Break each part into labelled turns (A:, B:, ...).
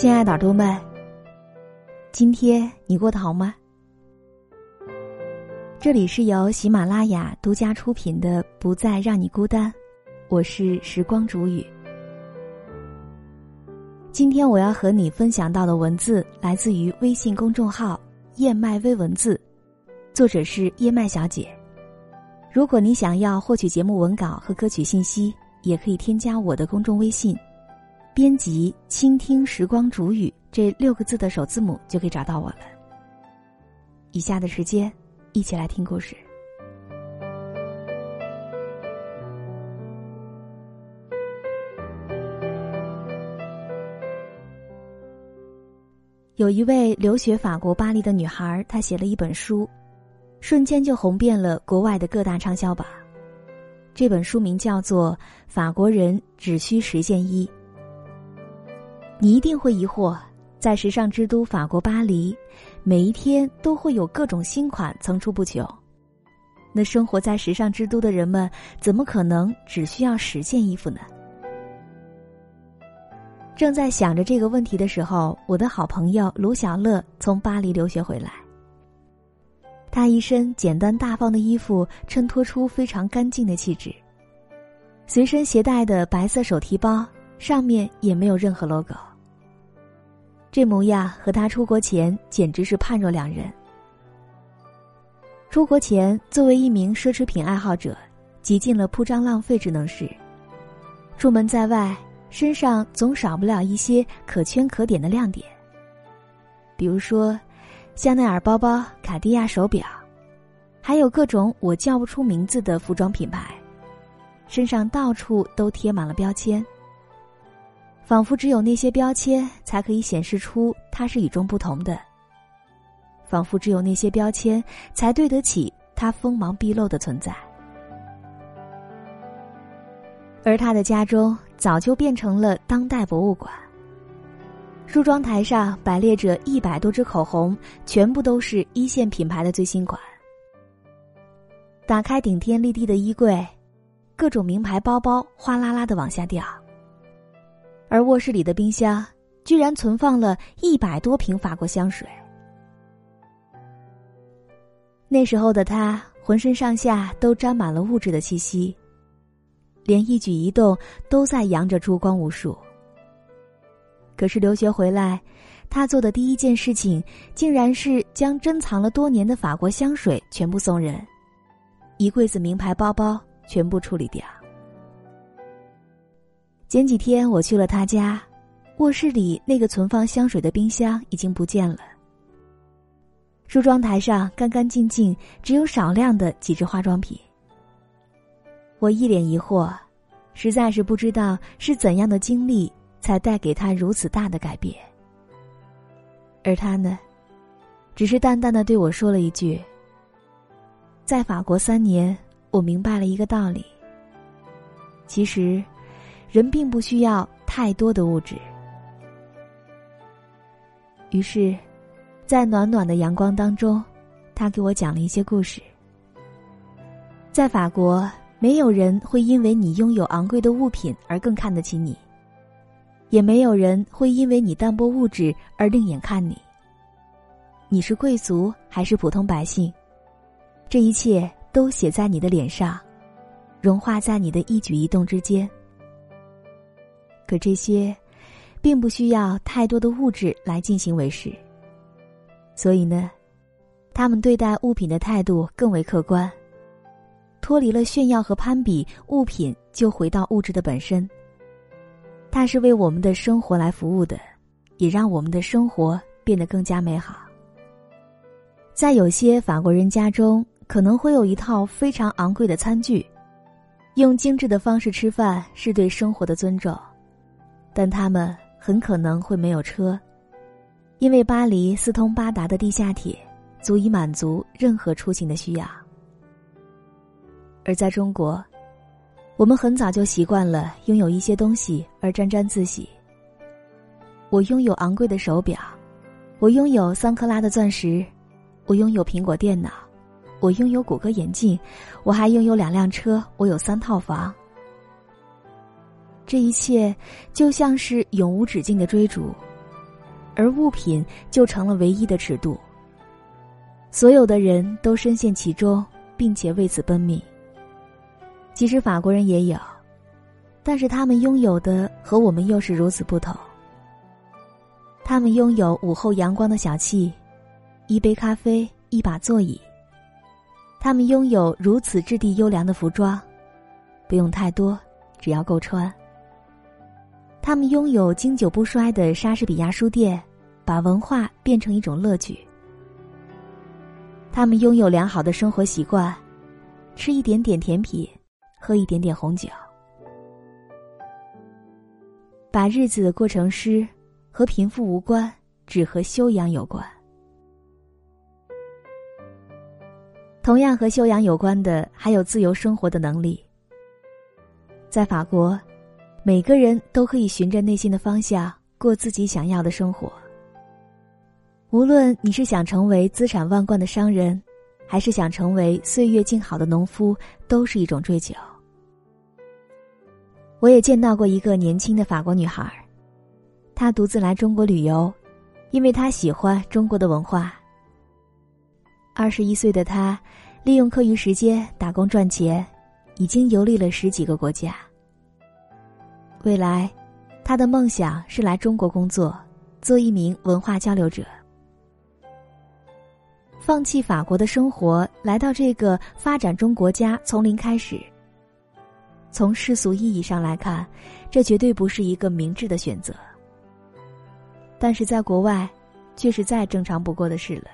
A: 亲爱的耳朵们，今天你过得好吗？这里是由喜马拉雅独家出品的《不再让你孤单》，我是时光煮雨。今天我要和你分享到的文字来自于微信公众号“燕麦微文字”，作者是燕麦小姐。如果你想要获取节目文稿和歌曲信息，也可以添加我的公众微信，编辑“倾听时光煮雨”这六个字的首字母，就可以找到我了。以下的时间，一起来听故事。有一位留学法国巴黎的女孩，她写了一本书。瞬间就红遍了国外的各大畅销榜。这本书名叫做《法国人只需十件衣》。你一定会疑惑，在时尚之都法国巴黎，每一天都会有各种新款层出不穷。那生活在时尚之都的人们，怎么可能只需要十件衣服呢？正在想着这个问题的时候，我的好朋友卢小乐从巴黎留学回来。他一身简单大方的衣服，衬托出非常干净的气质。随身携带的白色手提包上面也没有任何 logo。这模样和他出国前简直是判若两人。出国前，作为一名奢侈品爱好者，极尽了铺张浪费之能事。出门在外，身上总少不了一些可圈可点的亮点，比如说。香奈儿包包、卡地亚手表，还有各种我叫不出名字的服装品牌，身上到处都贴满了标签，仿佛只有那些标签才可以显示出它是与众不同的，仿佛只有那些标签才对得起它锋芒毕露的存在。而他的家中早就变成了当代博物馆。梳妆台上摆列着一百多支口红，全部都是一线品牌的最新款。打开顶天立地的衣柜，各种名牌包包哗啦啦的往下掉。而卧室里的冰箱居然存放了一百多瓶法国香水。那时候的他，浑身上下都沾满了物质的气息，连一举一动都在扬着珠光无数。可是留学回来，他做的第一件事情，竟然是将珍藏了多年的法国香水全部送人，一柜子名牌包包全部处理掉。前几天我去了他家，卧室里那个存放香水的冰箱已经不见了，梳妆台上干干净净，只有少量的几支化妆品。我一脸疑惑，实在是不知道是怎样的经历。才带给他如此大的改变，而他呢，只是淡淡的对我说了一句：“在法国三年，我明白了一个道理。其实，人并不需要太多的物质。”于是，在暖暖的阳光当中，他给我讲了一些故事。在法国，没有人会因为你拥有昂贵的物品而更看得起你。也没有人会因为你淡泊物质而另眼看你。你是贵族还是普通百姓，这一切都写在你的脸上，融化在你的一举一动之间。可这些，并不需要太多的物质来进行维持。所以呢，他们对待物品的态度更为客观，脱离了炫耀和攀比，物品就回到物质的本身。它是为我们的生活来服务的，也让我们的生活变得更加美好。在有些法国人家中，可能会有一套非常昂贵的餐具，用精致的方式吃饭是对生活的尊重，但他们很可能会没有车，因为巴黎四通八达的地下铁足以满足任何出行的需要。而在中国。我们很早就习惯了拥有一些东西而沾沾自喜。我拥有昂贵的手表，我拥有三克拉的钻石，我拥有苹果电脑，我拥有谷歌眼镜，我还拥有两辆车，我有三套房。这一切就像是永无止境的追逐，而物品就成了唯一的尺度。所有的人都深陷其中，并且为此奔命。其实法国人也有，但是他们拥有的和我们又是如此不同。他们拥有午后阳光的小憩，一杯咖啡，一把座椅。他们拥有如此质地优良的服装，不用太多，只要够穿。他们拥有经久不衰的莎士比亚书店，把文化变成一种乐趣。他们拥有良好的生活习惯，吃一点点甜品，喝一点点红酒，把日子过成诗，和贫富无关，只和修养有关。同样和修养有关的，还有自由生活的能力。在法国，每个人都可以循着内心的方向过自己想要的生活。无论你是想成为资产万贯的商人，还是想成为岁月静好的农夫，都是一种追求。我也见到过一个年轻的法国女孩，她独自来中国旅游，因为她喜欢中国的文化。二十一岁的她，利用课余时间打工赚钱，已经游历了十几个国家。未来，他的梦想是来中国工作，做一名文化交流者。放弃法国的生活，来到这个发展中国家，从零开始。从世俗意义上来看，这绝对不是一个明智的选择。但是在国外，却是再正常不过的事了。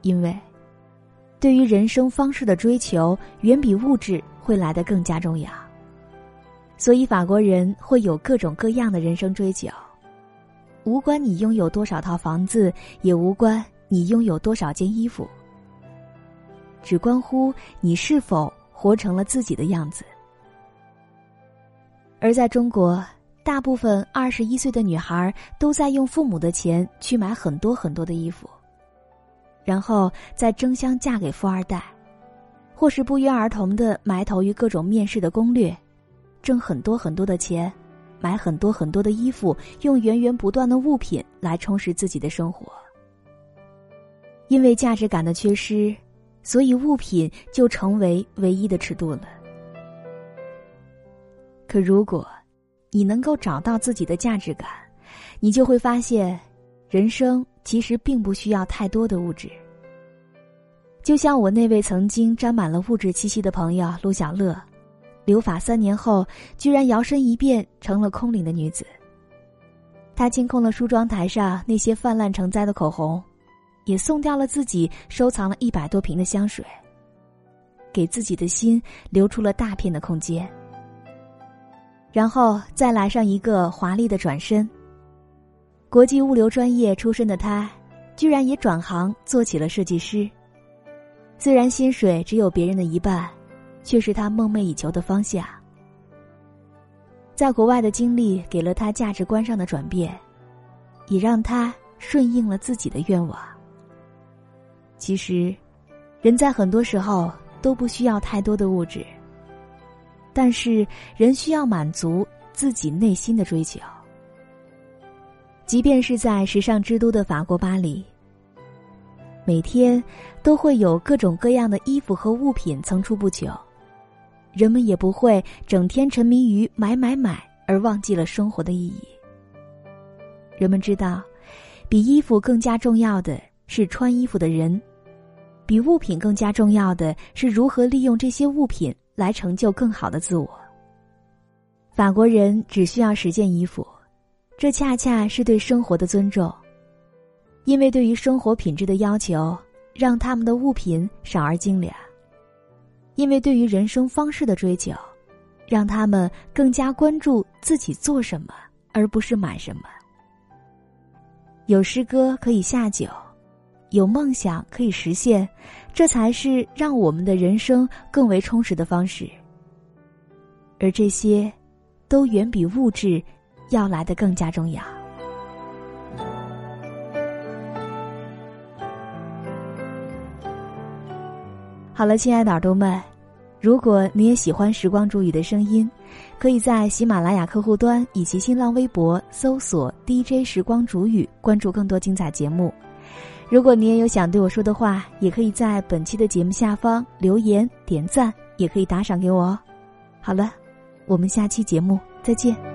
A: 因为，对于人生方式的追求，远比物质会来得更加重要。所以，法国人会有各种各样的人生追求，无关你拥有多少套房子，也无关。你拥有多少件衣服，只关乎你是否活成了自己的样子。而在中国，大部分二十一岁的女孩都在用父母的钱去买很多很多的衣服，然后再争相嫁给富二代，或是不约而同的埋头于各种面试的攻略，挣很多很多的钱，买很多很多的衣服，用源源不断的物品来充实自己的生活。因为价值感的缺失，所以物品就成为唯一的尺度了。可如果，你能够找到自己的价值感，你就会发现，人生其实并不需要太多的物质。就像我那位曾经沾满了物质气息的朋友陆小乐，留法三年后，居然摇身一变成了空灵的女子。她清空了梳妆台上那些泛滥成灾的口红。也送掉了自己收藏了一百多瓶的香水，给自己的心留出了大片的空间，然后再来上一个华丽的转身。国际物流专业出身的他，居然也转行做起了设计师。虽然薪水只有别人的一半，却是他梦寐以求的方向。在国外的经历给了他价值观上的转变，也让他顺应了自己的愿望。其实，人在很多时候都不需要太多的物质，但是人需要满足自己内心的追求。即便是在时尚之都的法国巴黎，每天都会有各种各样的衣服和物品层出不穷，人们也不会整天沉迷于买买买而忘记了生活的意义。人们知道，比衣服更加重要的是穿衣服的人。比物品更加重要的是如何利用这些物品来成就更好的自我。法国人只需要十件衣服，这恰恰是对生活的尊重，因为对于生活品质的要求，让他们的物品少而精良；因为对于人生方式的追求，让他们更加关注自己做什么，而不是买什么。有诗歌可以下酒。有梦想可以实现，这才是让我们的人生更为充实的方式。而这些，都远比物质要来的更加重要。好了，亲爱的耳朵们，如果你也喜欢时光煮雨的声音，可以在喜马拉雅客户端以及新浪微博搜索 “DJ 时光煮雨”，关注更多精彩节目。如果你也有想对我说的话，也可以在本期的节目下方留言点赞，也可以打赏给我哦。好了，我们下期节目再见。